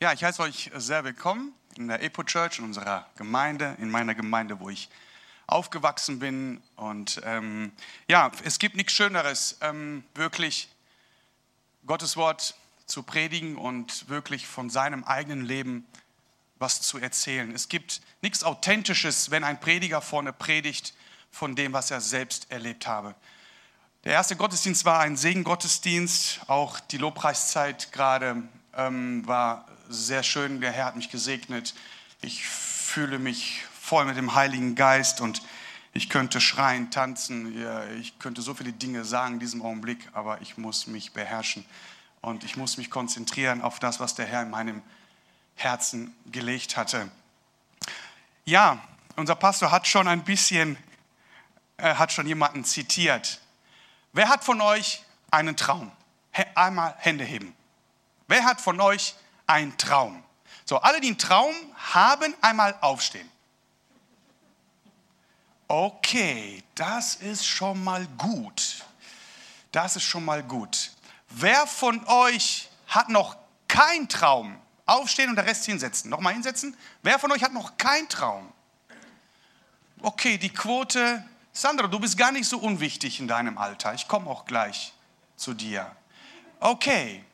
Ja, ich heiße euch sehr willkommen in der Epo Church, in unserer Gemeinde, in meiner Gemeinde, wo ich aufgewachsen bin. Und ähm, ja, es gibt nichts Schöneres, ähm, wirklich Gottes Wort zu predigen und wirklich von seinem eigenen Leben was zu erzählen. Es gibt nichts Authentisches, wenn ein Prediger vorne predigt von dem, was er selbst erlebt habe. Der erste Gottesdienst war ein Segengottesdienst, auch die Lobpreiszeit gerade ähm, war sehr schön. Der Herr hat mich gesegnet. Ich fühle mich voll mit dem Heiligen Geist und ich könnte schreien, tanzen, ich könnte so viele Dinge sagen in diesem Augenblick, aber ich muss mich beherrschen und ich muss mich konzentrieren auf das, was der Herr in meinem Herzen gelegt hatte. Ja, unser Pastor hat schon ein bisschen, äh, hat schon jemanden zitiert. Wer hat von euch einen Traum? Einmal Hände heben. Wer hat von euch einen Traum? So, alle, die einen Traum haben, einmal aufstehen. Okay, das ist schon mal gut. Das ist schon mal gut. Wer von euch hat noch keinen Traum? Aufstehen und der Rest hinsetzen. Nochmal hinsetzen. Wer von euch hat noch keinen Traum? Okay, die Quote. Sandra, du bist gar nicht so unwichtig in deinem Alter. Ich komme auch gleich zu dir. Okay.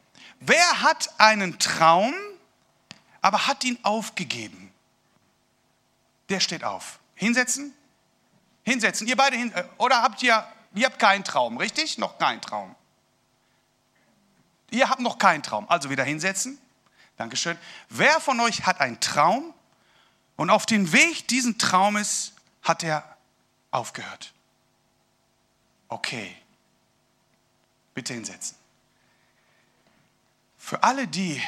Wer hat einen Traum, aber hat ihn aufgegeben? Der steht auf. Hinsetzen? Hinsetzen. Ihr beide hin. Äh, oder habt ihr, ihr habt keinen Traum, richtig? Noch keinen Traum. Ihr habt noch keinen Traum. Also wieder hinsetzen. Dankeschön. Wer von euch hat einen Traum und auf dem Weg diesen Traumes hat er aufgehört? Okay. Bitte hinsetzen. Für alle die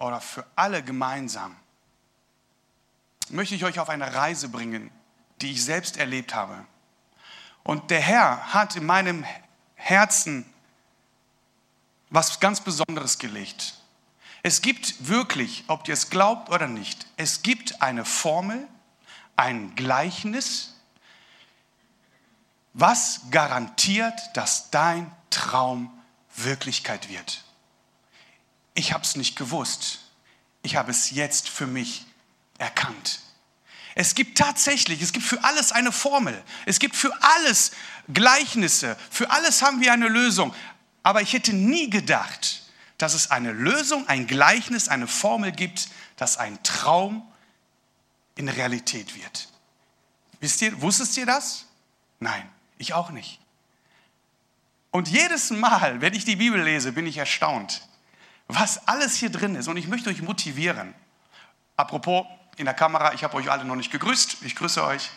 oder für alle gemeinsam möchte ich euch auf eine Reise bringen, die ich selbst erlebt habe. Und der Herr hat in meinem Herzen was ganz Besonderes gelegt. Es gibt wirklich, ob ihr es glaubt oder nicht, es gibt eine Formel, ein Gleichnis, was garantiert, dass dein Traum Wirklichkeit wird. Ich habe es nicht gewusst. Ich habe es jetzt für mich erkannt. Es gibt tatsächlich, es gibt für alles eine Formel. Es gibt für alles Gleichnisse. Für alles haben wir eine Lösung. Aber ich hätte nie gedacht, dass es eine Lösung, ein Gleichnis, eine Formel gibt, dass ein Traum in Realität wird. Wisst ihr, wusstet ihr das? Nein, ich auch nicht. Und jedes Mal, wenn ich die Bibel lese, bin ich erstaunt, was alles hier drin ist. Und ich möchte euch motivieren. Apropos, in der Kamera, ich habe euch alle noch nicht gegrüßt. Ich grüße euch.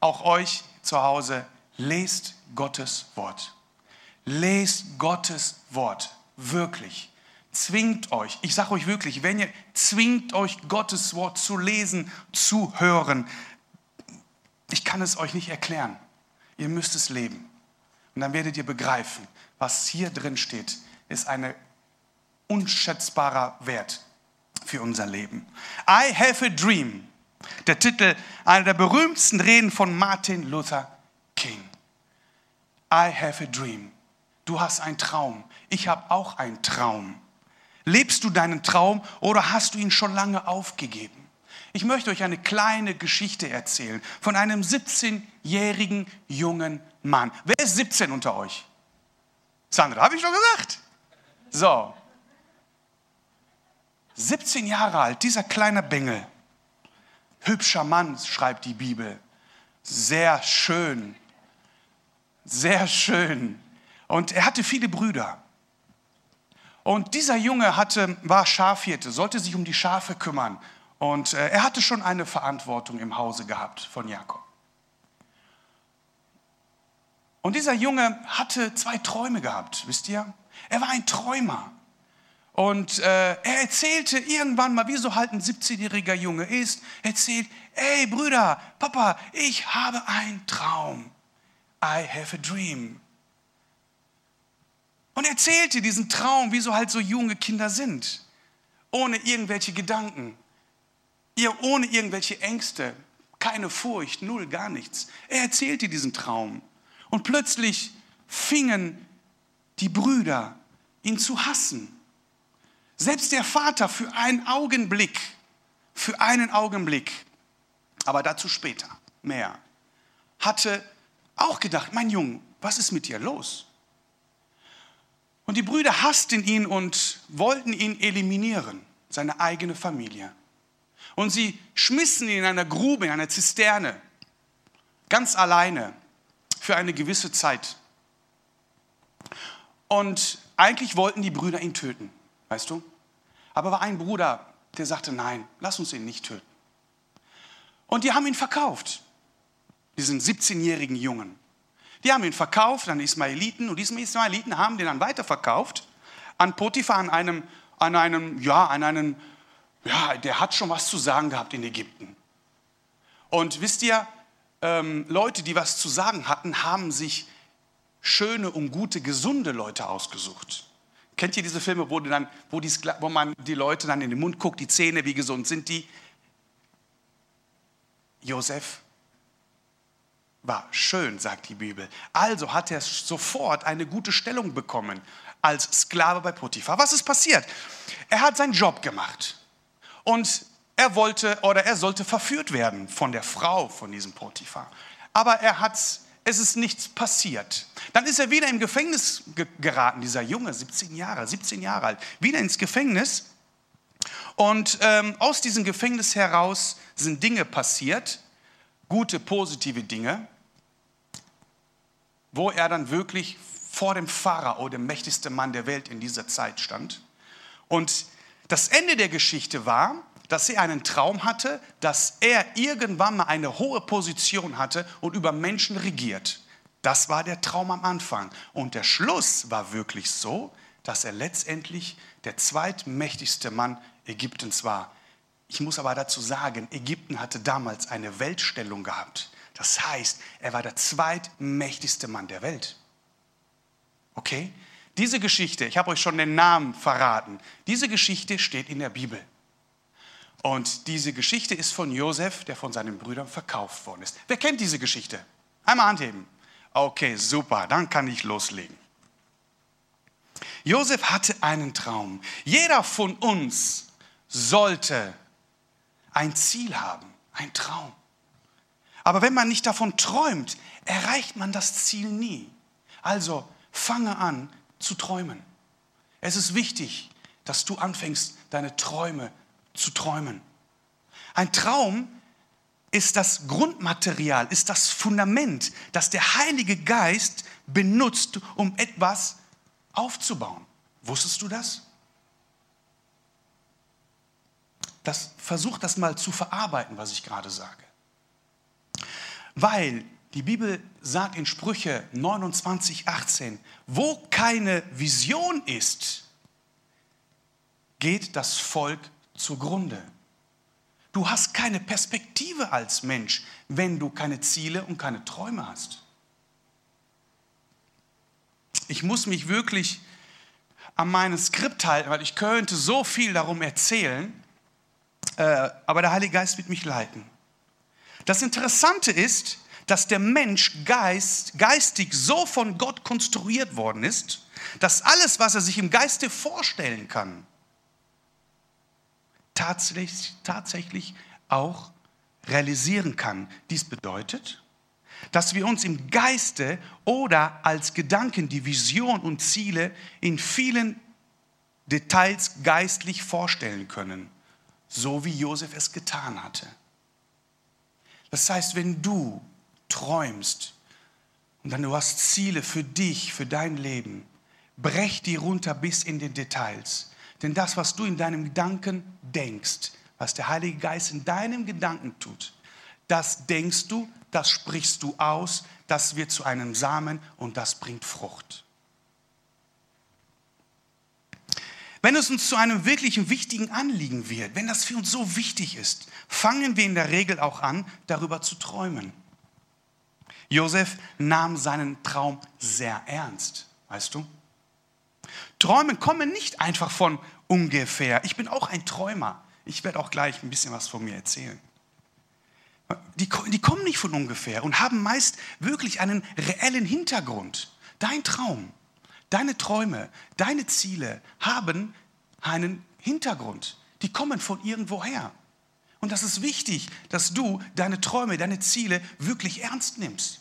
Auch euch zu Hause, lest Gottes Wort. Lest Gottes Wort. Wirklich. Zwingt euch, ich sage euch wirklich, wenn ihr zwingt euch Gottes Wort zu lesen, zu hören, ich kann es euch nicht erklären. Ihr müsst es leben. Und dann werdet ihr begreifen, was hier drin steht, ist ein unschätzbarer Wert für unser Leben. I have a dream. Der Titel einer der berühmtesten Reden von Martin Luther King. I have a dream. Du hast einen Traum. Ich habe auch einen Traum. Lebst du deinen Traum oder hast du ihn schon lange aufgegeben? Ich möchte euch eine kleine Geschichte erzählen von einem 17-jährigen jungen Mann. Wer ist 17 unter euch? Sandra, habe ich schon gesagt. So. 17 Jahre alt, dieser kleine Bengel. Hübscher Mann, schreibt die Bibel. Sehr schön. Sehr schön. Und er hatte viele Brüder. Und dieser Junge hatte, war Schafhirte, sollte sich um die Schafe kümmern. Und äh, er hatte schon eine Verantwortung im Hause gehabt von Jakob. Und dieser Junge hatte zwei Träume gehabt, wisst ihr? Er war ein Träumer. Und äh, er erzählte irgendwann mal, wie so halt ein 17-jähriger Junge ist, erzählt, ey Brüder, Papa, ich habe einen Traum. I have a dream. Und erzählte diesen Traum, wie so halt so junge Kinder sind, ohne irgendwelche Gedanken, ohne irgendwelche Ängste, keine Furcht, null, gar nichts. Er erzählte diesen Traum und plötzlich fingen die Brüder ihn zu hassen. Selbst der Vater für einen Augenblick, für einen Augenblick, aber dazu später mehr, hatte auch gedacht, mein Junge, was ist mit dir los? Und die Brüder hassten ihn und wollten ihn eliminieren, seine eigene Familie. Und sie schmissen ihn in einer Grube, in einer Zisterne, ganz alleine, für eine gewisse Zeit. Und eigentlich wollten die Brüder ihn töten, weißt du? Aber war ein Bruder, der sagte, nein, lass uns ihn nicht töten. Und die haben ihn verkauft, diesen 17-jährigen Jungen. Die haben ihn verkauft an Ismaeliten und diese Ismaeliten haben den dann weiterverkauft an Potiphar, an einem, an einem, ja, an einem, ja, der hat schon was zu sagen gehabt in Ägypten. Und wisst ihr, ähm, Leute, die was zu sagen hatten, haben sich schöne und gute, gesunde Leute ausgesucht. Kennt ihr diese Filme, wo, dann, wo, die, wo man die Leute dann in den Mund guckt, die Zähne, wie gesund sind die? Josef war schön, sagt die Bibel. Also hat er sofort eine gute Stellung bekommen als Sklave bei Potiphar. Was ist passiert? Er hat seinen Job gemacht und er wollte oder er sollte verführt werden von der Frau von diesem Potiphar. Aber er hat es ist nichts passiert. Dann ist er wieder im Gefängnis geraten, dieser Junge, 17 Jahre, 17 Jahre alt, wieder ins Gefängnis. Und ähm, aus diesem Gefängnis heraus sind Dinge passiert, gute, positive Dinge, wo er dann wirklich vor dem Pharao, dem mächtigsten Mann der Welt in dieser Zeit stand. Und das Ende der Geschichte war, dass er einen Traum hatte, dass er irgendwann mal eine hohe Position hatte und über Menschen regiert. Das war der Traum am Anfang. Und der Schluss war wirklich so, dass er letztendlich der zweitmächtigste Mann Ägyptens war. Ich muss aber dazu sagen, Ägypten hatte damals eine Weltstellung gehabt. Das heißt, er war der zweitmächtigste Mann der Welt. Okay? Diese Geschichte, ich habe euch schon den Namen verraten, diese Geschichte steht in der Bibel. Und diese Geschichte ist von Josef, der von seinen Brüdern verkauft worden ist. Wer kennt diese Geschichte? Einmal anheben. Okay, super, dann kann ich loslegen. Josef hatte einen Traum. Jeder von uns sollte ein Ziel haben, ein Traum. Aber wenn man nicht davon träumt, erreicht man das Ziel nie. Also fange an zu träumen. Es ist wichtig, dass du anfängst, deine Träume zu träumen. Ein Traum ist das Grundmaterial, ist das Fundament, das der Heilige Geist benutzt, um etwas aufzubauen. Wusstest du das? das versuch das mal zu verarbeiten, was ich gerade sage. Weil die Bibel sagt in Sprüche 29, 18, wo keine Vision ist, geht das Volk zugrunde. Du hast keine Perspektive als Mensch, wenn du keine Ziele und keine Träume hast. Ich muss mich wirklich an meinem Skript halten, weil ich könnte so viel darum erzählen, äh, aber der Heilige Geist wird mich leiten. Das Interessante ist, dass der Mensch geist, geistig so von Gott konstruiert worden ist, dass alles, was er sich im Geiste vorstellen kann, tatsächlich, tatsächlich auch realisieren kann. Dies bedeutet, dass wir uns im Geiste oder als Gedanken die Vision und Ziele in vielen Details geistlich vorstellen können, so wie Josef es getan hatte. Das heißt, wenn du träumst und dann du hast Ziele für dich, für dein Leben, brech die runter bis in die Details. Denn das, was du in deinem Gedanken denkst, was der Heilige Geist in deinem Gedanken tut, das denkst du, das sprichst du aus, das wird zu einem Samen und das bringt Frucht. Wenn es uns zu einem wirklichen wichtigen Anliegen wird, wenn das für uns so wichtig ist, fangen wir in der Regel auch an, darüber zu träumen. Josef nahm seinen Traum sehr ernst, weißt du? Träume kommen nicht einfach von ungefähr. Ich bin auch ein Träumer. Ich werde auch gleich ein bisschen was von mir erzählen. Die, die kommen nicht von ungefähr und haben meist wirklich einen reellen Hintergrund. Dein Traum, deine Träume, deine Ziele haben, einen Hintergrund. Die kommen von irgendwoher. Und das ist wichtig, dass du deine Träume, deine Ziele wirklich ernst nimmst.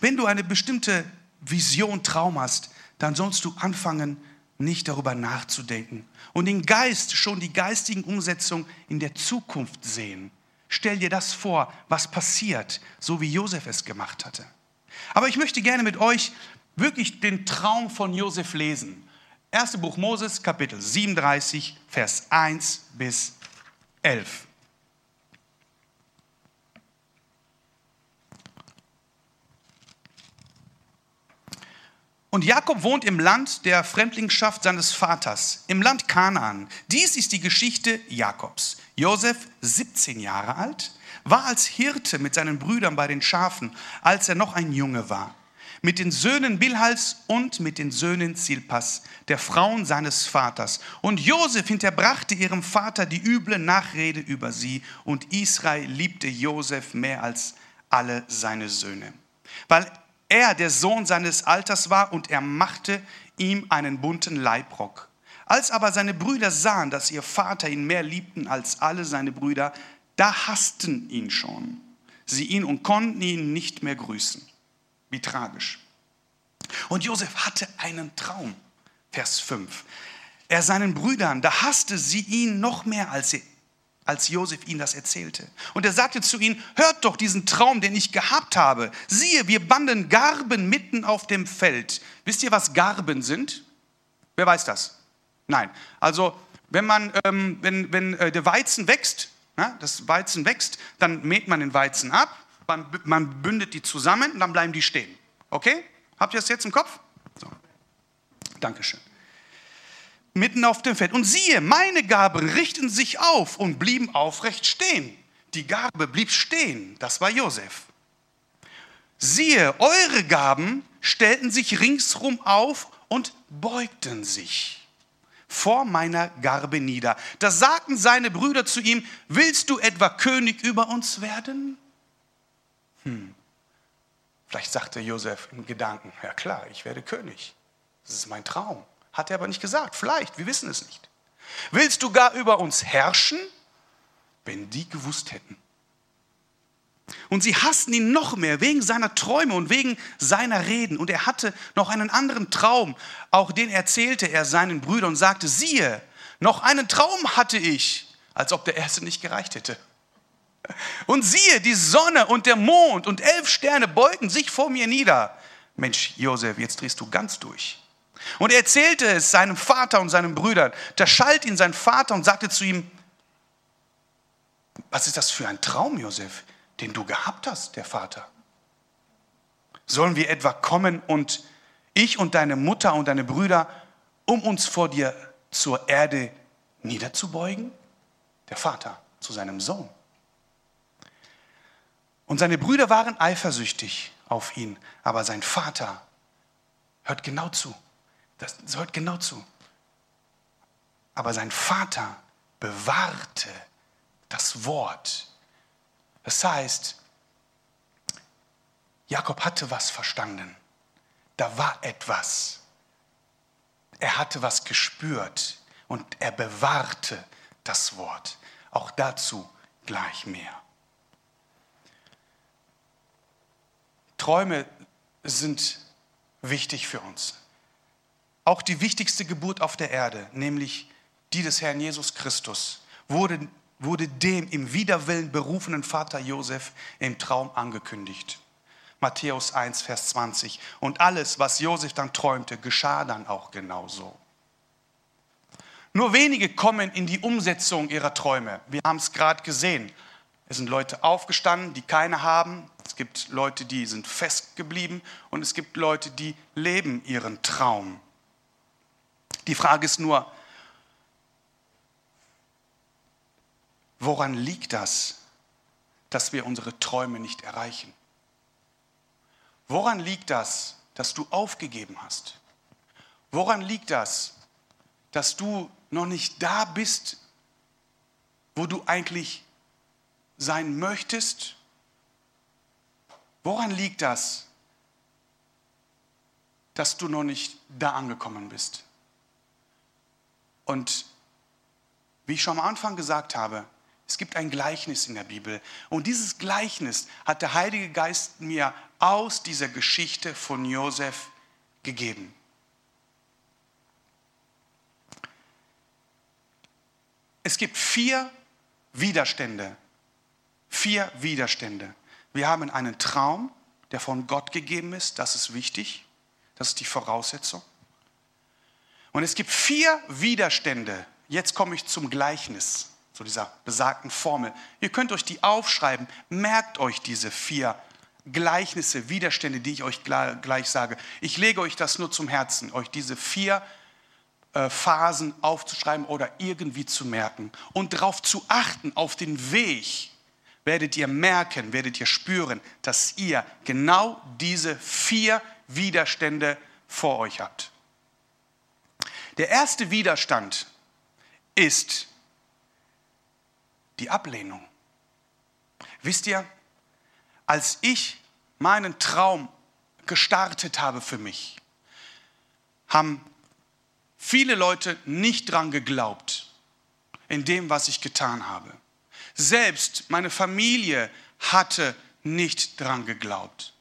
Wenn du eine bestimmte Vision, Traum hast, dann sollst du anfangen, nicht darüber nachzudenken und den Geist, schon die geistigen Umsetzungen in der Zukunft sehen. Stell dir das vor, was passiert, so wie Josef es gemacht hatte. Aber ich möchte gerne mit euch wirklich den Traum von Josef lesen. Erste Buch Moses, Kapitel 37, Vers 1 bis 11. Und Jakob wohnt im Land der Fremdlingschaft seines Vaters, im Land Kanaan. Dies ist die Geschichte Jakobs. Josef, 17 Jahre alt, war als Hirte mit seinen Brüdern bei den Schafen, als er noch ein Junge war. Mit den Söhnen Bilhals und mit den Söhnen Zilpas, der Frauen seines Vaters. Und Josef hinterbrachte ihrem Vater die üble Nachrede über sie. Und Israel liebte Josef mehr als alle seine Söhne. Weil er der Sohn seines Alters war und er machte ihm einen bunten Leibrock. Als aber seine Brüder sahen, dass ihr Vater ihn mehr liebten als alle seine Brüder, da hassten ihn schon sie ihn und konnten ihn nicht mehr grüßen. Wie tragisch. Und Josef hatte einen Traum, Vers 5. Er seinen Brüdern, da hasste sie ihn noch mehr als sie als Josef ihnen das erzählte. Und er sagte zu ihnen, hört doch diesen Traum, den ich gehabt habe. Siehe, wir banden Garben mitten auf dem Feld. Wisst ihr, was Garben sind? Wer weiß das? Nein. Also, wenn, man, ähm, wenn, wenn äh, der Weizen wächst, ja, das Weizen wächst, dann mäht man den Weizen ab, man, man bündet die zusammen und dann bleiben die stehen. Okay? Habt ihr das jetzt im Kopf? So. Dankeschön mitten auf dem Feld. Und siehe, meine Gaben richten sich auf und blieben aufrecht stehen. Die Gabe blieb stehen, das war Josef. Siehe, eure Gaben stellten sich ringsrum auf und beugten sich vor meiner Garbe nieder. Da sagten seine Brüder zu ihm, willst du etwa König über uns werden? Hm. Vielleicht sagte Josef im Gedanken, ja klar, ich werde König. Das ist mein Traum. Hat er aber nicht gesagt. Vielleicht, wir wissen es nicht. Willst du gar über uns herrschen? Wenn die gewusst hätten. Und sie hassten ihn noch mehr wegen seiner Träume und wegen seiner Reden. Und er hatte noch einen anderen Traum, auch den erzählte er seinen Brüdern und sagte, siehe, noch einen Traum hatte ich, als ob der erste nicht gereicht hätte. Und siehe, die Sonne und der Mond und elf Sterne beugen sich vor mir nieder. Mensch, Josef, jetzt drehst du ganz durch. Und er erzählte es seinem Vater und seinen Brüdern. Da schalt ihn sein Vater und sagte zu ihm, was ist das für ein Traum, Josef, den du gehabt hast, der Vater? Sollen wir etwa kommen und ich und deine Mutter und deine Brüder, um uns vor dir zur Erde niederzubeugen? Der Vater zu seinem Sohn. Und seine Brüder waren eifersüchtig auf ihn, aber sein Vater hört genau zu. Das, hört genau zu. Aber sein Vater bewahrte das Wort. Das heißt, Jakob hatte was verstanden. Da war etwas. Er hatte was gespürt und er bewahrte das Wort. Auch dazu gleich mehr. Träume sind wichtig für uns auch die wichtigste Geburt auf der Erde, nämlich die des Herrn Jesus Christus, wurde, wurde dem im Widerwillen berufenen Vater Josef im Traum angekündigt. Matthäus 1, Vers 20. Und alles, was Josef dann träumte, geschah dann auch genauso. Nur wenige kommen in die Umsetzung ihrer Träume. Wir haben es gerade gesehen. Es sind Leute aufgestanden, die keine haben. Es gibt Leute, die sind festgeblieben. Und es gibt Leute, die leben ihren Traum. Die Frage ist nur, woran liegt das, dass wir unsere Träume nicht erreichen? Woran liegt das, dass du aufgegeben hast? Woran liegt das, dass du noch nicht da bist, wo du eigentlich sein möchtest? Woran liegt das, dass du noch nicht da angekommen bist? Und wie ich schon am Anfang gesagt habe, es gibt ein Gleichnis in der Bibel. Und dieses Gleichnis hat der Heilige Geist mir aus dieser Geschichte von Josef gegeben. Es gibt vier Widerstände. Vier Widerstände. Wir haben einen Traum, der von Gott gegeben ist. Das ist wichtig. Das ist die Voraussetzung. Und es gibt vier Widerstände. Jetzt komme ich zum Gleichnis, zu dieser besagten Formel. Ihr könnt euch die aufschreiben. Merkt euch diese vier Gleichnisse, Widerstände, die ich euch gleich sage. Ich lege euch das nur zum Herzen, euch diese vier äh, Phasen aufzuschreiben oder irgendwie zu merken und darauf zu achten, auf den Weg, werdet ihr merken, werdet ihr spüren, dass ihr genau diese vier Widerstände vor euch habt. Der erste Widerstand ist die Ablehnung. Wisst ihr, als ich meinen Traum gestartet habe für mich, haben viele Leute nicht dran geglaubt in dem, was ich getan habe. Selbst meine Familie hatte nicht dran geglaubt.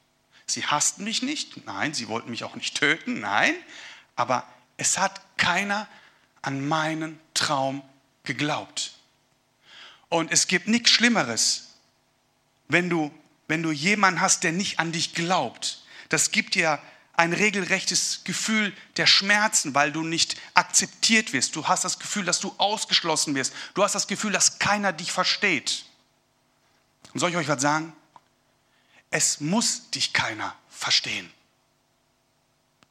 Sie hassten mich nicht, nein, sie wollten mich auch nicht töten, nein, aber es hat keiner an meinen Traum geglaubt. Und es gibt nichts Schlimmeres, wenn du, wenn du jemanden hast, der nicht an dich glaubt. Das gibt dir ein regelrechtes Gefühl der Schmerzen, weil du nicht akzeptiert wirst. Du hast das Gefühl, dass du ausgeschlossen wirst. Du hast das Gefühl, dass keiner dich versteht. Und soll ich euch was sagen? Es muss dich keiner verstehen.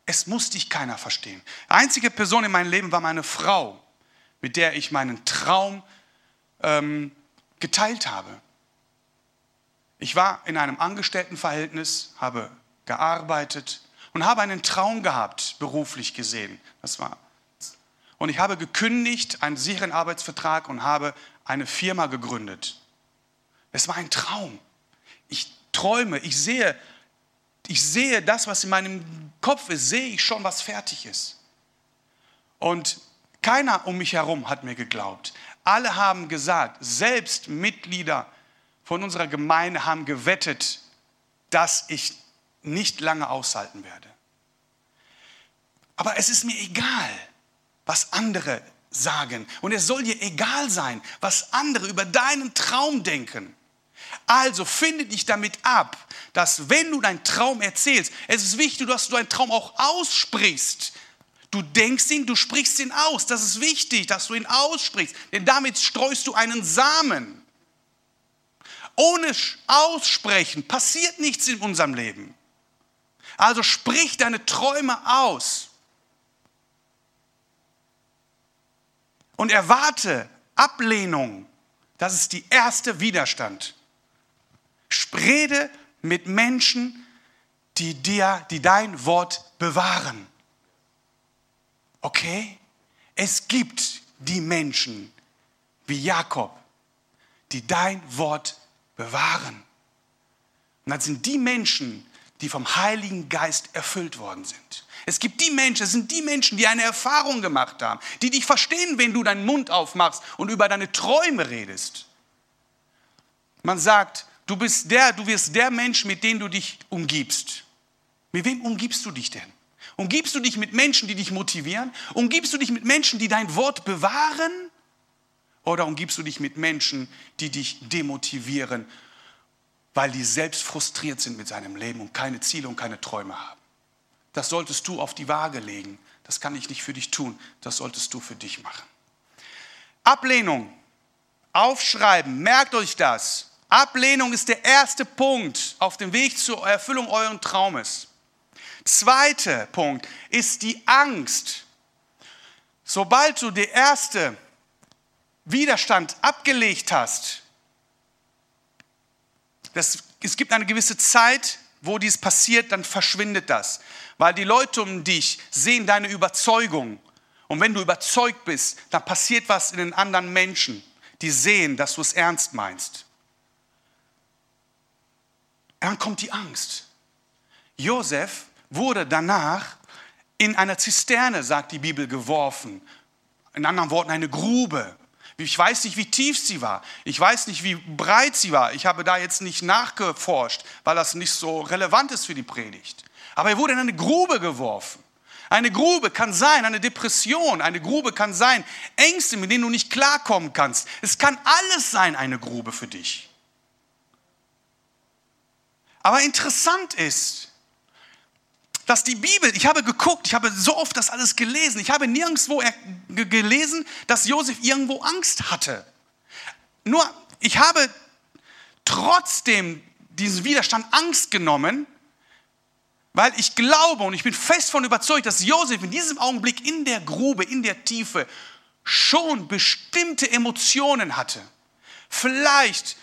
Es muss dich keiner verstehen. Die einzige Person in meinem Leben war meine Frau, mit der ich meinen Traum ähm, geteilt habe. Ich war in einem Angestelltenverhältnis, habe gearbeitet und habe einen Traum gehabt, beruflich gesehen. Das war. Und ich habe gekündigt, einen sicheren Arbeitsvertrag und habe eine Firma gegründet. Es war ein Traum. Ich träume, ich sehe ich sehe das, was in meinem Kopf ist, sehe ich schon, was fertig ist. Und keiner um mich herum hat mir geglaubt. Alle haben gesagt, selbst Mitglieder von unserer Gemeinde haben gewettet, dass ich nicht lange aushalten werde. Aber es ist mir egal, was andere sagen. Und es soll dir egal sein, was andere über deinen Traum denken. Also finde dich damit ab, dass wenn du deinen Traum erzählst, es ist wichtig, dass du deinen Traum auch aussprichst. Du denkst ihn, du sprichst ihn aus. Das ist wichtig, dass du ihn aussprichst, denn damit streust du einen Samen. Ohne Aussprechen passiert nichts in unserem Leben. Also sprich deine Träume aus. Und erwarte Ablehnung. Das ist die erste Widerstand. Rede mit Menschen, die dir, die dein Wort bewahren. Okay? Es gibt die Menschen wie Jakob, die dein Wort bewahren. Und das sind die Menschen, die vom Heiligen Geist erfüllt worden sind. Es gibt die Menschen, es sind die Menschen, die eine Erfahrung gemacht haben, die dich verstehen, wenn du deinen Mund aufmachst und über deine Träume redest. Man sagt, Du bist der, du wirst der Mensch, mit dem du dich umgibst. Mit wem umgibst du dich denn? Umgibst du dich mit Menschen, die dich motivieren? Umgibst du dich mit Menschen, die dein Wort bewahren? Oder umgibst du dich mit Menschen, die dich demotivieren, weil die selbst frustriert sind mit seinem Leben und keine Ziele und keine Träume haben? Das solltest du auf die Waage legen. Das kann ich nicht für dich tun. Das solltest du für dich machen. Ablehnung. Aufschreiben. Merkt euch das. Ablehnung ist der erste Punkt auf dem Weg zur Erfüllung euren Traumes. Zweiter Punkt ist die Angst. Sobald du den ersten Widerstand abgelegt hast, das, es gibt eine gewisse Zeit, wo dies passiert, dann verschwindet das. Weil die Leute um dich sehen deine Überzeugung. Und wenn du überzeugt bist, dann passiert was in den anderen Menschen. Die sehen, dass du es ernst meinst. Dann kommt die Angst. Josef wurde danach in einer Zisterne, sagt die Bibel, geworfen. In anderen Worten, eine Grube. Ich weiß nicht, wie tief sie war. Ich weiß nicht, wie breit sie war. Ich habe da jetzt nicht nachgeforscht, weil das nicht so relevant ist für die Predigt. Aber er wurde in eine Grube geworfen. Eine Grube kann sein, eine Depression, eine Grube kann sein, Ängste, mit denen du nicht klarkommen kannst. Es kann alles sein, eine Grube für dich. Aber interessant ist, dass die Bibel, ich habe geguckt, ich habe so oft das alles gelesen, ich habe nirgendwo gelesen, dass Josef irgendwo Angst hatte. Nur, ich habe trotzdem diesen Widerstand Angst genommen, weil ich glaube und ich bin fest von überzeugt, dass Josef in diesem Augenblick in der Grube, in der Tiefe schon bestimmte Emotionen hatte. Vielleicht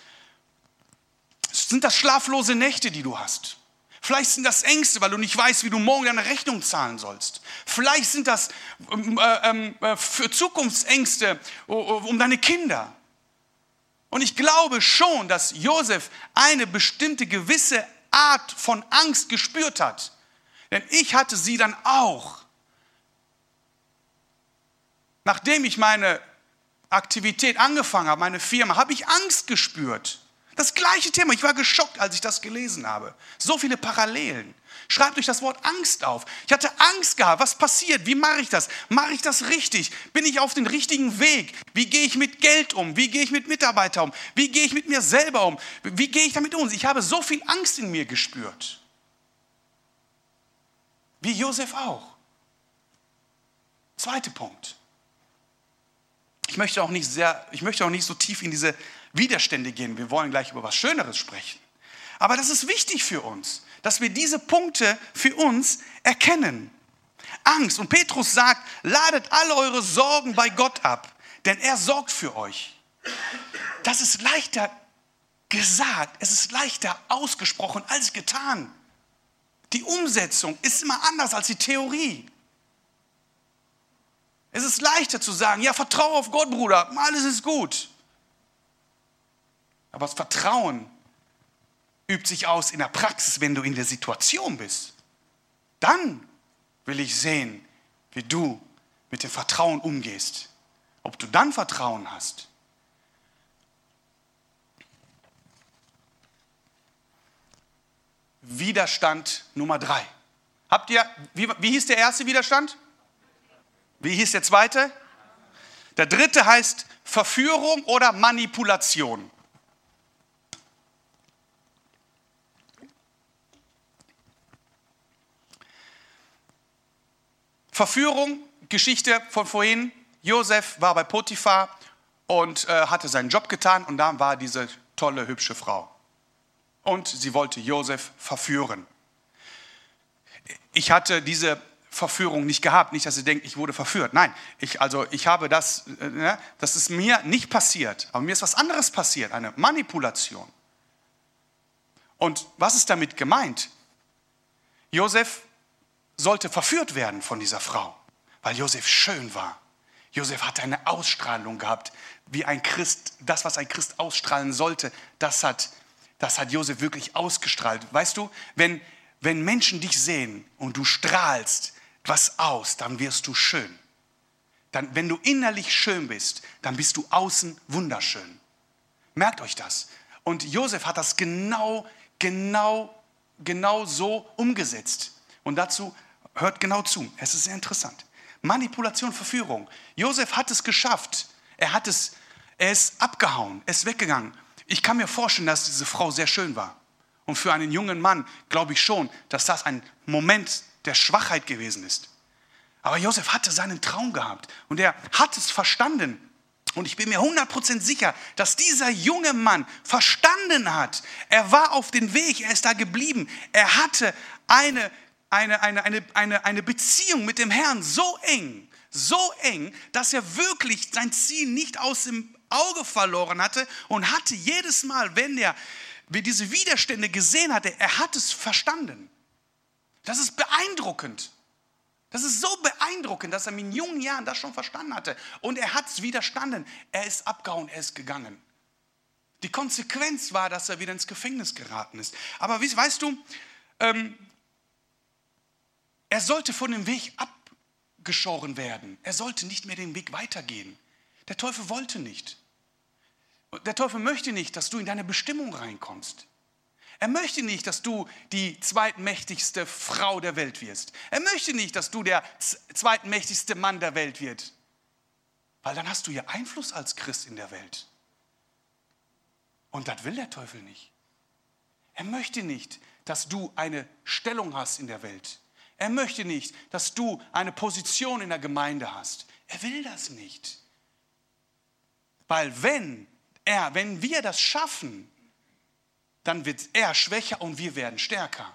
sind das schlaflose Nächte, die du hast. Vielleicht sind das Ängste, weil du nicht weißt, wie du morgen deine Rechnung zahlen sollst. Vielleicht sind das ähm, äh, ähm, äh, für Zukunftsängste um deine Kinder. Und ich glaube schon, dass Josef eine bestimmte gewisse Art von Angst gespürt hat. Denn ich hatte sie dann auch. Nachdem ich meine Aktivität angefangen habe, meine Firma, habe ich Angst gespürt. Das gleiche Thema. Ich war geschockt, als ich das gelesen habe. So viele Parallelen. Schreibt euch das Wort Angst auf. Ich hatte Angst gehabt. Was passiert? Wie mache ich das? Mache ich das richtig? Bin ich auf dem richtigen Weg? Wie gehe ich mit Geld um? Wie gehe ich mit Mitarbeitern um? Wie gehe ich mit mir selber um? Wie gehe ich damit um? Ich habe so viel Angst in mir gespürt. Wie Josef auch. Zweiter Punkt. Ich möchte auch nicht sehr, ich möchte auch nicht so tief in diese Widerstände gehen. Wir wollen gleich über was Schöneres sprechen. Aber das ist wichtig für uns, dass wir diese Punkte für uns erkennen. Angst. Und Petrus sagt, ladet alle eure Sorgen bei Gott ab, denn er sorgt für euch. Das ist leichter gesagt, es ist leichter ausgesprochen als getan. Die Umsetzung ist immer anders als die Theorie. Es ist leichter zu sagen, ja, vertraue auf Gott, Bruder, alles ist gut. Aber das Vertrauen übt sich aus in der Praxis, wenn du in der Situation bist. Dann will ich sehen, wie du mit dem Vertrauen umgehst. Ob du dann Vertrauen hast. Widerstand Nummer drei. Habt ihr, wie, wie hieß der erste Widerstand? Wie hieß der zweite? Der dritte heißt Verführung oder Manipulation. Verführung, Geschichte von vorhin. Josef war bei Potiphar und äh, hatte seinen Job getan und da war diese tolle, hübsche Frau. Und sie wollte Josef verführen. Ich hatte diese Verführung nicht gehabt, nicht, dass ihr denkt, ich wurde verführt. Nein, ich, also ich habe das, äh, ne, das ist mir nicht passiert, aber mir ist was anderes passiert, eine Manipulation. Und was ist damit gemeint? Josef sollte verführt werden von dieser Frau, weil Josef schön war. Josef hatte eine Ausstrahlung gehabt, wie ein Christ, das, was ein Christ ausstrahlen sollte, das hat, das hat Josef wirklich ausgestrahlt. Weißt du, wenn, wenn Menschen dich sehen und du strahlst was aus, dann wirst du schön. Dann, wenn du innerlich schön bist, dann bist du außen wunderschön. Merkt euch das. Und Josef hat das genau, genau, genau so umgesetzt. Und dazu hört genau zu. Es ist sehr interessant. Manipulation, Verführung. Josef hat es geschafft. Er hat es, er ist abgehauen, er ist weggegangen. Ich kann mir vorstellen, dass diese Frau sehr schön war. Und für einen jungen Mann glaube ich schon, dass das ein Moment der Schwachheit gewesen ist. Aber Josef hatte seinen Traum gehabt und er hat es verstanden. Und ich bin mir 100% sicher, dass dieser junge Mann verstanden hat. Er war auf dem Weg, er ist da geblieben. Er hatte eine eine, eine, eine, eine, eine Beziehung mit dem Herrn so eng, so eng, dass er wirklich sein Ziel nicht aus dem Auge verloren hatte und hatte jedes Mal, wenn er diese Widerstände gesehen hatte, er hat es verstanden. Das ist beeindruckend. Das ist so beeindruckend, dass er in jungen Jahren das schon verstanden hatte. Und er hat es widerstanden. Er ist abgehauen, er ist gegangen. Die Konsequenz war, dass er wieder ins Gefängnis geraten ist. Aber weißt du, ähm, er sollte von dem Weg abgeschoren werden. Er sollte nicht mehr den Weg weitergehen. Der Teufel wollte nicht. Der Teufel möchte nicht, dass du in deine Bestimmung reinkommst. Er möchte nicht, dass du die zweitmächtigste Frau der Welt wirst. Er möchte nicht, dass du der zweitmächtigste Mann der Welt wirst. Weil dann hast du ja Einfluss als Christ in der Welt. Und das will der Teufel nicht. Er möchte nicht, dass du eine Stellung hast in der Welt. Er möchte nicht, dass du eine Position in der Gemeinde hast. Er will das nicht. Weil wenn er, wenn wir das schaffen, dann wird er schwächer und wir werden stärker.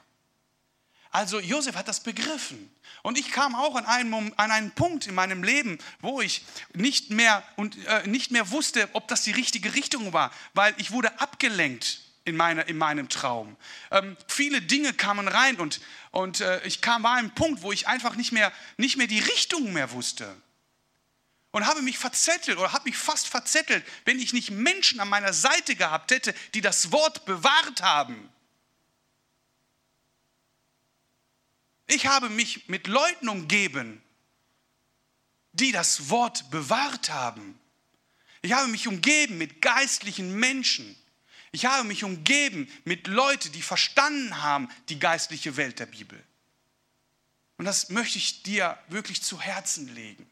Also Josef hat das begriffen. Und ich kam auch an einen, an einen Punkt in meinem Leben, wo ich nicht mehr, und, äh, nicht mehr wusste, ob das die richtige Richtung war, weil ich wurde abgelenkt in, meine, in meinem Traum. Ähm, viele Dinge kamen rein und, und äh, ich kam, an einem Punkt, wo ich einfach nicht mehr, nicht mehr die Richtung mehr wusste und habe mich verzettelt oder habe mich fast verzettelt, wenn ich nicht Menschen an meiner Seite gehabt hätte, die das Wort bewahrt haben. Ich habe mich mit Leuten umgeben, die das Wort bewahrt haben. Ich habe mich umgeben mit geistlichen Menschen. Ich habe mich umgeben mit Leuten, die verstanden haben die geistliche Welt der Bibel. Und das möchte ich dir wirklich zu Herzen legen.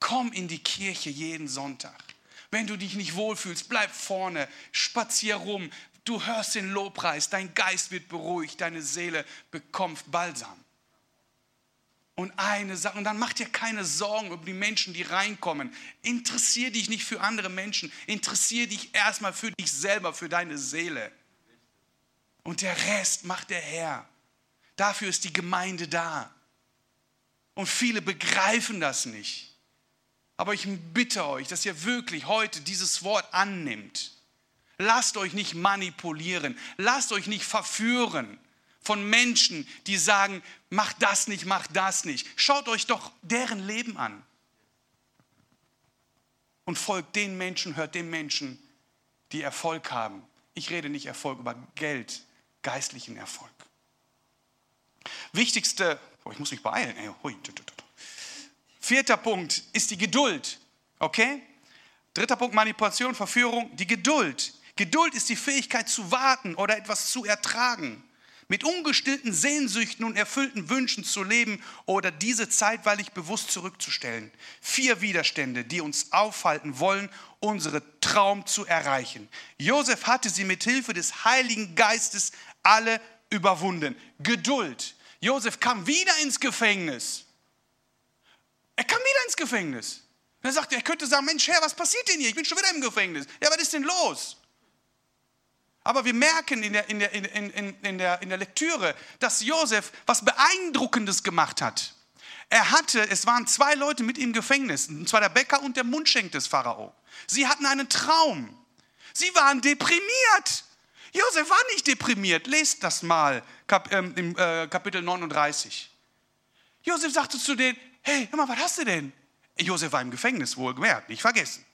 Komm in die Kirche jeden Sonntag. Wenn du dich nicht wohlfühlst, bleib vorne, spazier rum. Du hörst den Lobpreis, dein Geist wird beruhigt, deine Seele bekommt Balsam. Und eine Sache, und dann mach dir keine Sorgen über die Menschen, die reinkommen. Interessier dich nicht für andere Menschen. Interessier dich erstmal für dich selber, für deine Seele. Und der Rest macht der Herr. Dafür ist die Gemeinde da. Und viele begreifen das nicht. Aber ich bitte euch, dass ihr wirklich heute dieses Wort annimmt. Lasst euch nicht manipulieren. Lasst euch nicht verführen von Menschen, die sagen, mach das nicht, mach das nicht. Schaut euch doch deren Leben an. Und folgt den Menschen, hört den Menschen, die Erfolg haben. Ich rede nicht Erfolg über Geld, geistlichen Erfolg. Wichtigste, oh, ich muss mich beeilen. Vierter Punkt ist die Geduld. Okay? Dritter Punkt Manipulation, Verführung, die Geduld. Geduld ist die Fähigkeit zu warten oder etwas zu ertragen mit ungestillten Sehnsüchten und erfüllten Wünschen zu leben oder diese zeitweilig bewusst zurückzustellen. Vier Widerstände, die uns aufhalten wollen, unsere Traum zu erreichen. Josef hatte sie mit Hilfe des Heiligen Geistes alle überwunden. Geduld. Josef kam wieder ins Gefängnis. Er kam wieder ins Gefängnis. Er sagte, er könnte sagen, Mensch, Herr, was passiert denn hier? Ich bin schon wieder im Gefängnis. Ja, was ist denn los? Aber wir merken in der, in, der, in, in, in, der, in der Lektüre, dass Josef was Beeindruckendes gemacht hat. Er hatte, es waren zwei Leute mit ihm im Gefängnis, und zwar der Bäcker und der Mundschenk des Pharao. Sie hatten einen Traum. Sie waren deprimiert. Josef war nicht deprimiert. Lest das mal Kap, ähm, im äh, Kapitel 39. Josef sagte zu denen, hey, hör mal, was hast du denn? Josef war im Gefängnis, wohlgemerkt, nicht vergessen.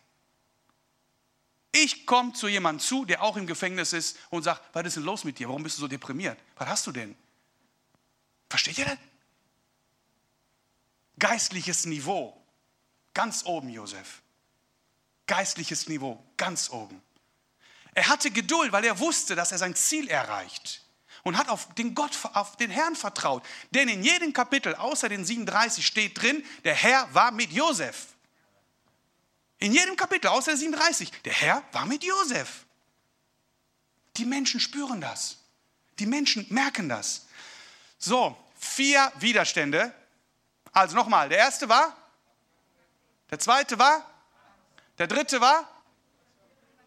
Ich komme zu jemandem zu, der auch im Gefängnis ist und sage, was ist denn los mit dir? Warum bist du so deprimiert? Was hast du denn? Versteht ihr das? Geistliches Niveau, ganz oben, Josef. Geistliches Niveau, ganz oben. Er hatte Geduld, weil er wusste, dass er sein Ziel erreicht und hat auf den Gott, auf den Herrn vertraut. Denn in jedem Kapitel, außer den 37, steht drin, der Herr war mit Josef. In jedem Kapitel, außer 37. Der Herr war mit Josef. Die Menschen spüren das. Die Menschen merken das. So, vier Widerstände. Also nochmal, der erste war, der zweite war, der dritte war,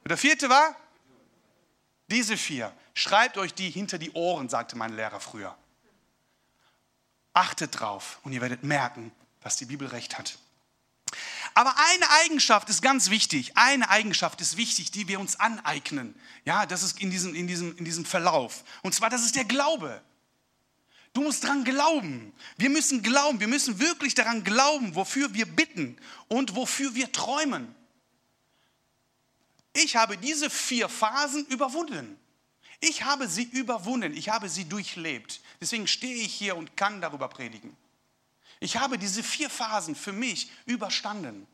der vierte war, diese vier. Schreibt euch die hinter die Ohren, sagte mein Lehrer früher. Achtet drauf und ihr werdet merken, dass die Bibel recht hat. Aber eine Eigenschaft ist ganz wichtig. Eine Eigenschaft ist wichtig, die wir uns aneignen. Ja, das ist in diesem, in diesem, in diesem Verlauf. Und zwar, das ist der Glaube. Du musst daran glauben. Wir müssen glauben. Wir müssen wirklich daran glauben, wofür wir bitten und wofür wir träumen. Ich habe diese vier Phasen überwunden. Ich habe sie überwunden. Ich habe sie durchlebt. Deswegen stehe ich hier und kann darüber predigen. Ich habe diese vier Phasen für mich überstanden.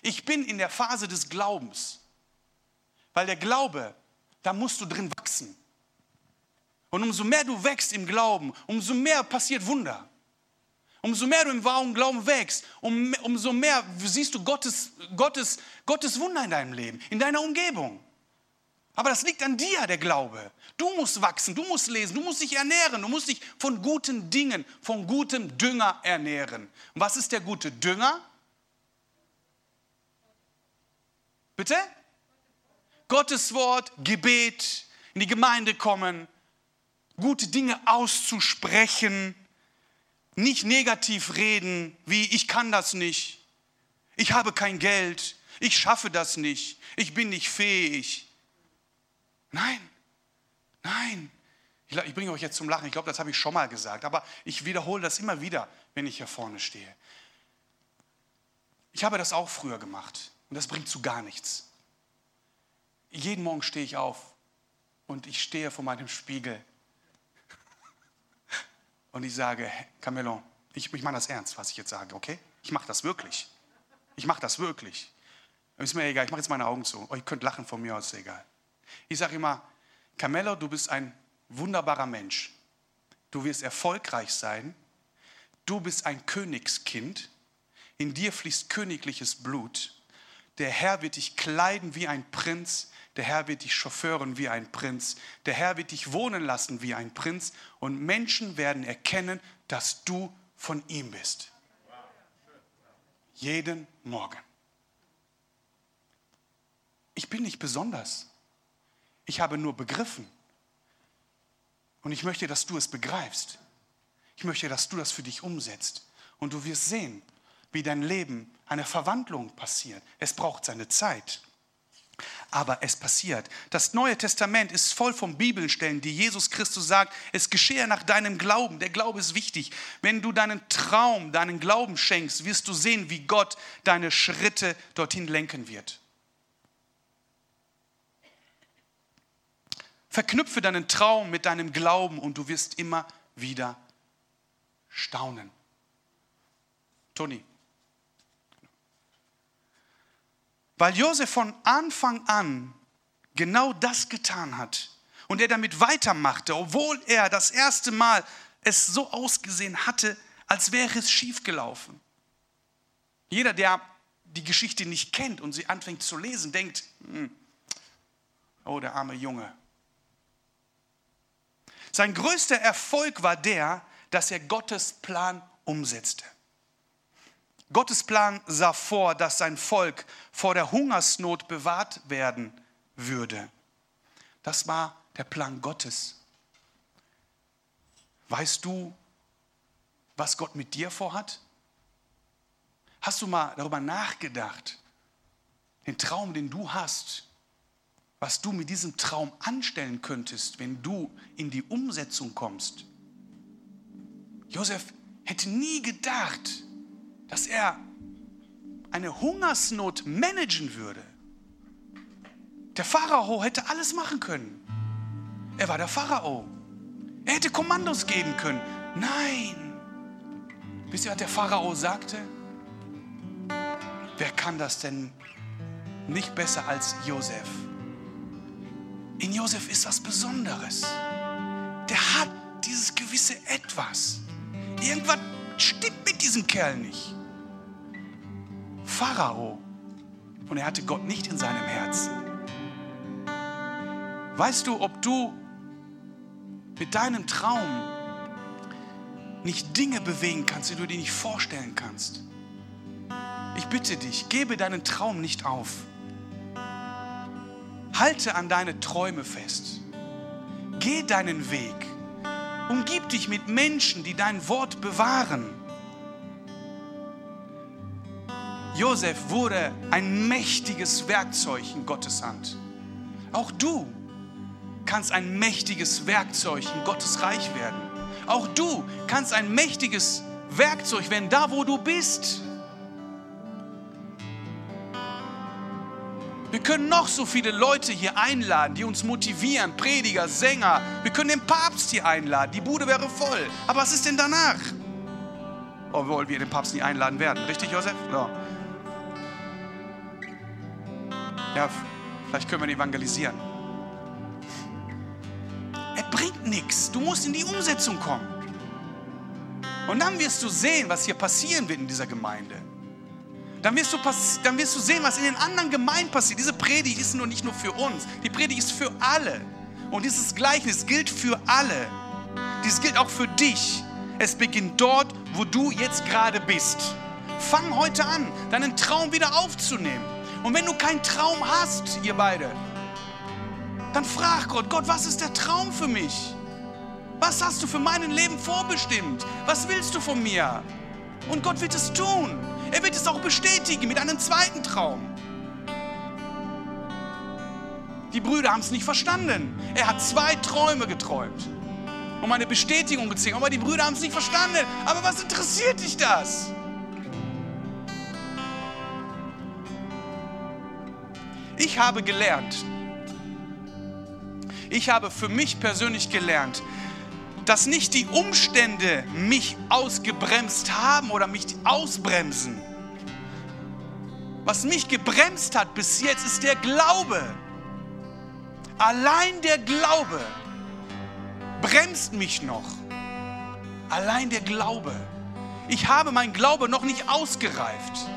Ich bin in der Phase des Glaubens. Weil der Glaube, da musst du drin wachsen. Und umso mehr du wächst im Glauben, umso mehr passiert Wunder. Umso mehr du im wahren Glauben wächst, um, umso mehr siehst du Gottes, Gottes, Gottes Wunder in deinem Leben, in deiner Umgebung. Aber das liegt an dir, der Glaube. Du musst wachsen, du musst lesen, du musst dich ernähren, du musst dich von guten Dingen, von gutem Dünger ernähren. Und was ist der gute Dünger? Bitte? Gottes Wort, Gebet, in die Gemeinde kommen, gute Dinge auszusprechen, nicht negativ reden, wie ich kann das nicht, ich habe kein Geld, ich schaffe das nicht, ich bin nicht fähig. Nein, nein. Ich, bringe euch jetzt zum Lachen, ich glaube, das habe ich schon mal gesagt, aber ich wiederhole das immer wieder, wenn ich hier vorne stehe. Ich habe das auch früher gemacht und das bringt zu gar nichts. Jeden Morgen stehe ich auf und ich stehe vor meinem Spiegel und ich sage, Camelo, ich, ich meine das ernst, was ich jetzt sage, okay? Ich mache das wirklich. Ich mache das wirklich. Ist mir egal, ich mache jetzt meine Augen zu. Oh, ihr könnt lachen von mir aus, egal. Ich sage immer, Camelo, du bist ein wunderbarer Mensch. Du wirst erfolgreich sein. Du bist ein Königskind. In dir fließt königliches Blut. Der Herr wird dich kleiden wie ein Prinz. Der Herr wird dich chauffeuren wie ein Prinz. Der Herr wird dich wohnen lassen wie ein Prinz. Und Menschen werden erkennen, dass du von ihm bist. Jeden Morgen. Ich bin nicht besonders. Ich habe nur begriffen. Und ich möchte, dass du es begreifst. Ich möchte, dass du das für dich umsetzt. Und du wirst sehen, wie dein Leben eine Verwandlung passiert. Es braucht seine Zeit. Aber es passiert. Das Neue Testament ist voll von Bibelstellen, die Jesus Christus sagt, es geschehe nach deinem Glauben. Der Glaube ist wichtig. Wenn du deinen Traum, deinen Glauben schenkst, wirst du sehen, wie Gott deine Schritte dorthin lenken wird. Verknüpfe deinen Traum mit deinem Glauben und du wirst immer wieder staunen. Toni. Weil Josef von Anfang an genau das getan hat und er damit weitermachte, obwohl er das erste Mal es so ausgesehen hatte, als wäre es schiefgelaufen. Jeder, der die Geschichte nicht kennt und sie anfängt zu lesen, denkt, hm, oh, der arme Junge, sein größter Erfolg war der, dass er Gottes Plan umsetzte. Gottes Plan sah vor, dass sein Volk vor der Hungersnot bewahrt werden würde. Das war der Plan Gottes. Weißt du, was Gott mit dir vorhat? Hast du mal darüber nachgedacht, den Traum, den du hast, was du mit diesem Traum anstellen könntest, wenn du in die Umsetzung kommst. Josef hätte nie gedacht, dass er eine Hungersnot managen würde. Der Pharao hätte alles machen können. Er war der Pharao. Er hätte Kommandos geben können. Nein. Wisst ihr, was der Pharao sagte? Wer kann das denn nicht besser als Josef? In Josef ist was Besonderes. Der hat dieses gewisse Etwas. Irgendwas stimmt mit diesem Kerl nicht. Pharao. Und er hatte Gott nicht in seinem Herzen. Weißt du, ob du mit deinem Traum nicht Dinge bewegen kannst, die du dir nicht vorstellen kannst? Ich bitte dich, gebe deinen Traum nicht auf. Halte an deine Träume fest. Geh deinen Weg. Umgib dich mit Menschen, die dein Wort bewahren. Josef wurde ein mächtiges Werkzeug in Gottes Hand. Auch du kannst ein mächtiges Werkzeug in Gottes Reich werden. Auch du kannst ein mächtiges Werkzeug werden, da wo du bist. Wir können noch so viele Leute hier einladen, die uns motivieren, Prediger, Sänger. Wir können den Papst hier einladen, die Bude wäre voll. Aber was ist denn danach? obwohl wir den Papst nie einladen werden. Richtig, Josef? Ja. Ja, vielleicht können wir ihn evangelisieren. Er bringt nichts. Du musst in die Umsetzung kommen. Und dann wirst du sehen, was hier passieren wird in dieser Gemeinde. Dann wirst, du dann wirst du sehen, was in den anderen Gemeinden passiert. Diese Predigt ist nur nicht nur für uns, die Predigt ist für alle. Und dieses Gleichnis gilt für alle. Dies gilt auch für dich. Es beginnt dort, wo du jetzt gerade bist. Fang heute an, deinen Traum wieder aufzunehmen. Und wenn du keinen Traum hast, ihr beide, dann frag Gott, Gott, was ist der Traum für mich? Was hast du für mein Leben vorbestimmt? Was willst du von mir? Und Gott wird es tun. Er wird es auch bestätigen mit einem zweiten Traum. Die Brüder haben es nicht verstanden. Er hat zwei Träume geträumt, um eine Bestätigung zu ziehen. Aber die Brüder haben es nicht verstanden. Aber was interessiert dich das? Ich habe gelernt, ich habe für mich persönlich gelernt, dass nicht die Umstände mich ausgebremst haben oder mich ausbremsen. Was mich gebremst hat bis jetzt ist der Glaube. Allein der Glaube bremst mich noch. Allein der Glaube. Ich habe mein Glaube noch nicht ausgereift.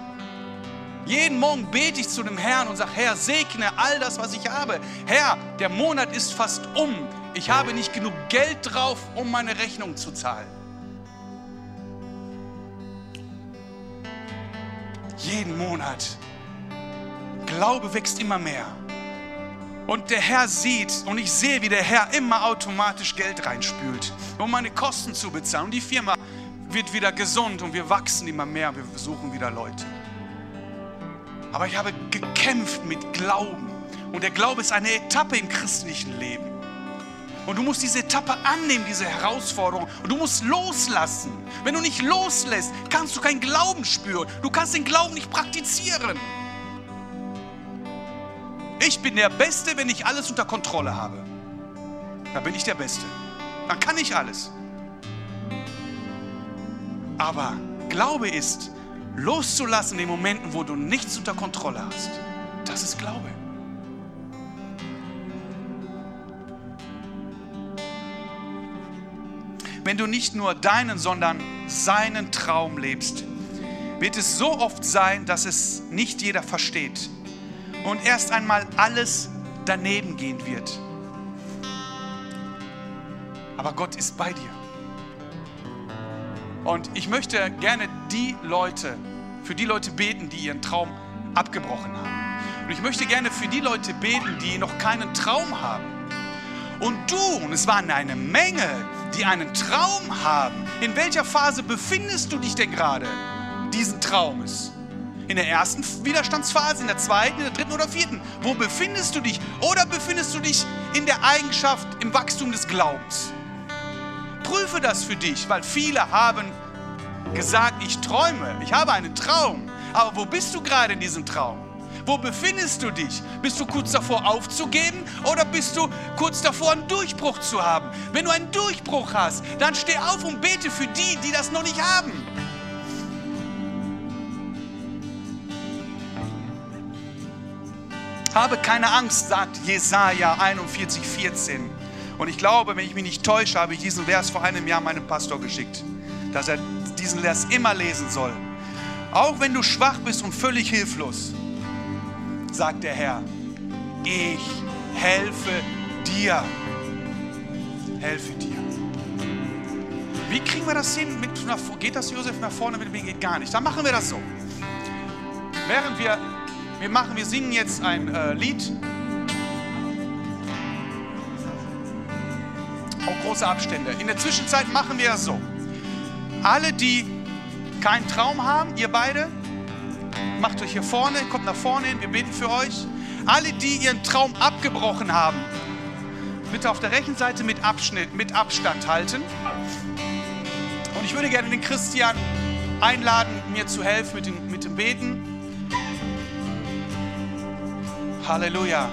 Jeden Morgen bete ich zu dem Herrn und sage, Herr, segne all das, was ich habe. Herr, der Monat ist fast um. Ich habe nicht genug Geld drauf, um meine Rechnung zu zahlen. Jeden Monat. Glaube wächst immer mehr. Und der Herr sieht und ich sehe, wie der Herr immer automatisch Geld reinspült, um meine Kosten zu bezahlen. Und die Firma wird wieder gesund und wir wachsen immer mehr. Wir besuchen wieder Leute. Aber ich habe gekämpft mit Glauben. Und der Glaube ist eine Etappe im christlichen Leben. Und du musst diese Etappe annehmen, diese Herausforderung. Und du musst loslassen. Wenn du nicht loslässt, kannst du keinen Glauben spüren. Du kannst den Glauben nicht praktizieren. Ich bin der Beste, wenn ich alles unter Kontrolle habe. Da bin ich der Beste. Dann kann ich alles. Aber Glaube ist, loszulassen in den Momenten, wo du nichts unter Kontrolle hast. Das ist Glaube. Wenn du nicht nur deinen, sondern seinen Traum lebst, wird es so oft sein, dass es nicht jeder versteht und erst einmal alles daneben gehen wird. Aber Gott ist bei dir. Und ich möchte gerne die Leute, für die Leute beten, die ihren Traum abgebrochen haben. Und ich möchte gerne für die Leute beten, die noch keinen Traum haben. Und du, und es waren eine Menge, die einen Traum haben. In welcher Phase befindest du dich denn gerade diesen Traumes? In der ersten Widerstandsphase, in der zweiten, in der dritten oder vierten? Wo befindest du dich? Oder befindest du dich in der Eigenschaft, im Wachstum des Glaubens? Prüfe das für dich, weil viele haben gesagt, ich träume, ich habe einen Traum. Aber wo bist du gerade in diesem Traum? Wo befindest du dich? Bist du kurz davor aufzugeben oder bist du kurz davor einen Durchbruch zu haben? Wenn du einen Durchbruch hast, dann steh auf und bete für die, die das noch nicht haben. Habe keine Angst, sagt Jesaja 41, 14. Und ich glaube, wenn ich mich nicht täusche, habe ich diesen Vers vor einem Jahr meinem Pastor geschickt, dass er diesen Vers immer lesen soll. Auch wenn du schwach bist und völlig hilflos, sagt der Herr, ich helfe dir. Helfe dir. Wie kriegen wir das hin? Mit, geht das Josef nach vorne? Mit mir geht gar nicht. Dann machen wir das so. Während wir, wir machen, wir singen jetzt ein äh, Lied. Auch große Abstände. In der Zwischenzeit machen wir das so. Alle, die keinen Traum haben, ihr beide, macht euch hier vorne, kommt nach vorne hin, wir beten für euch. Alle, die ihren Traum abgebrochen haben, bitte auf der rechten Seite mit, Abschnitt, mit Abstand halten. Und ich würde gerne den Christian einladen, mir zu helfen mit dem, mit dem Beten. Halleluja.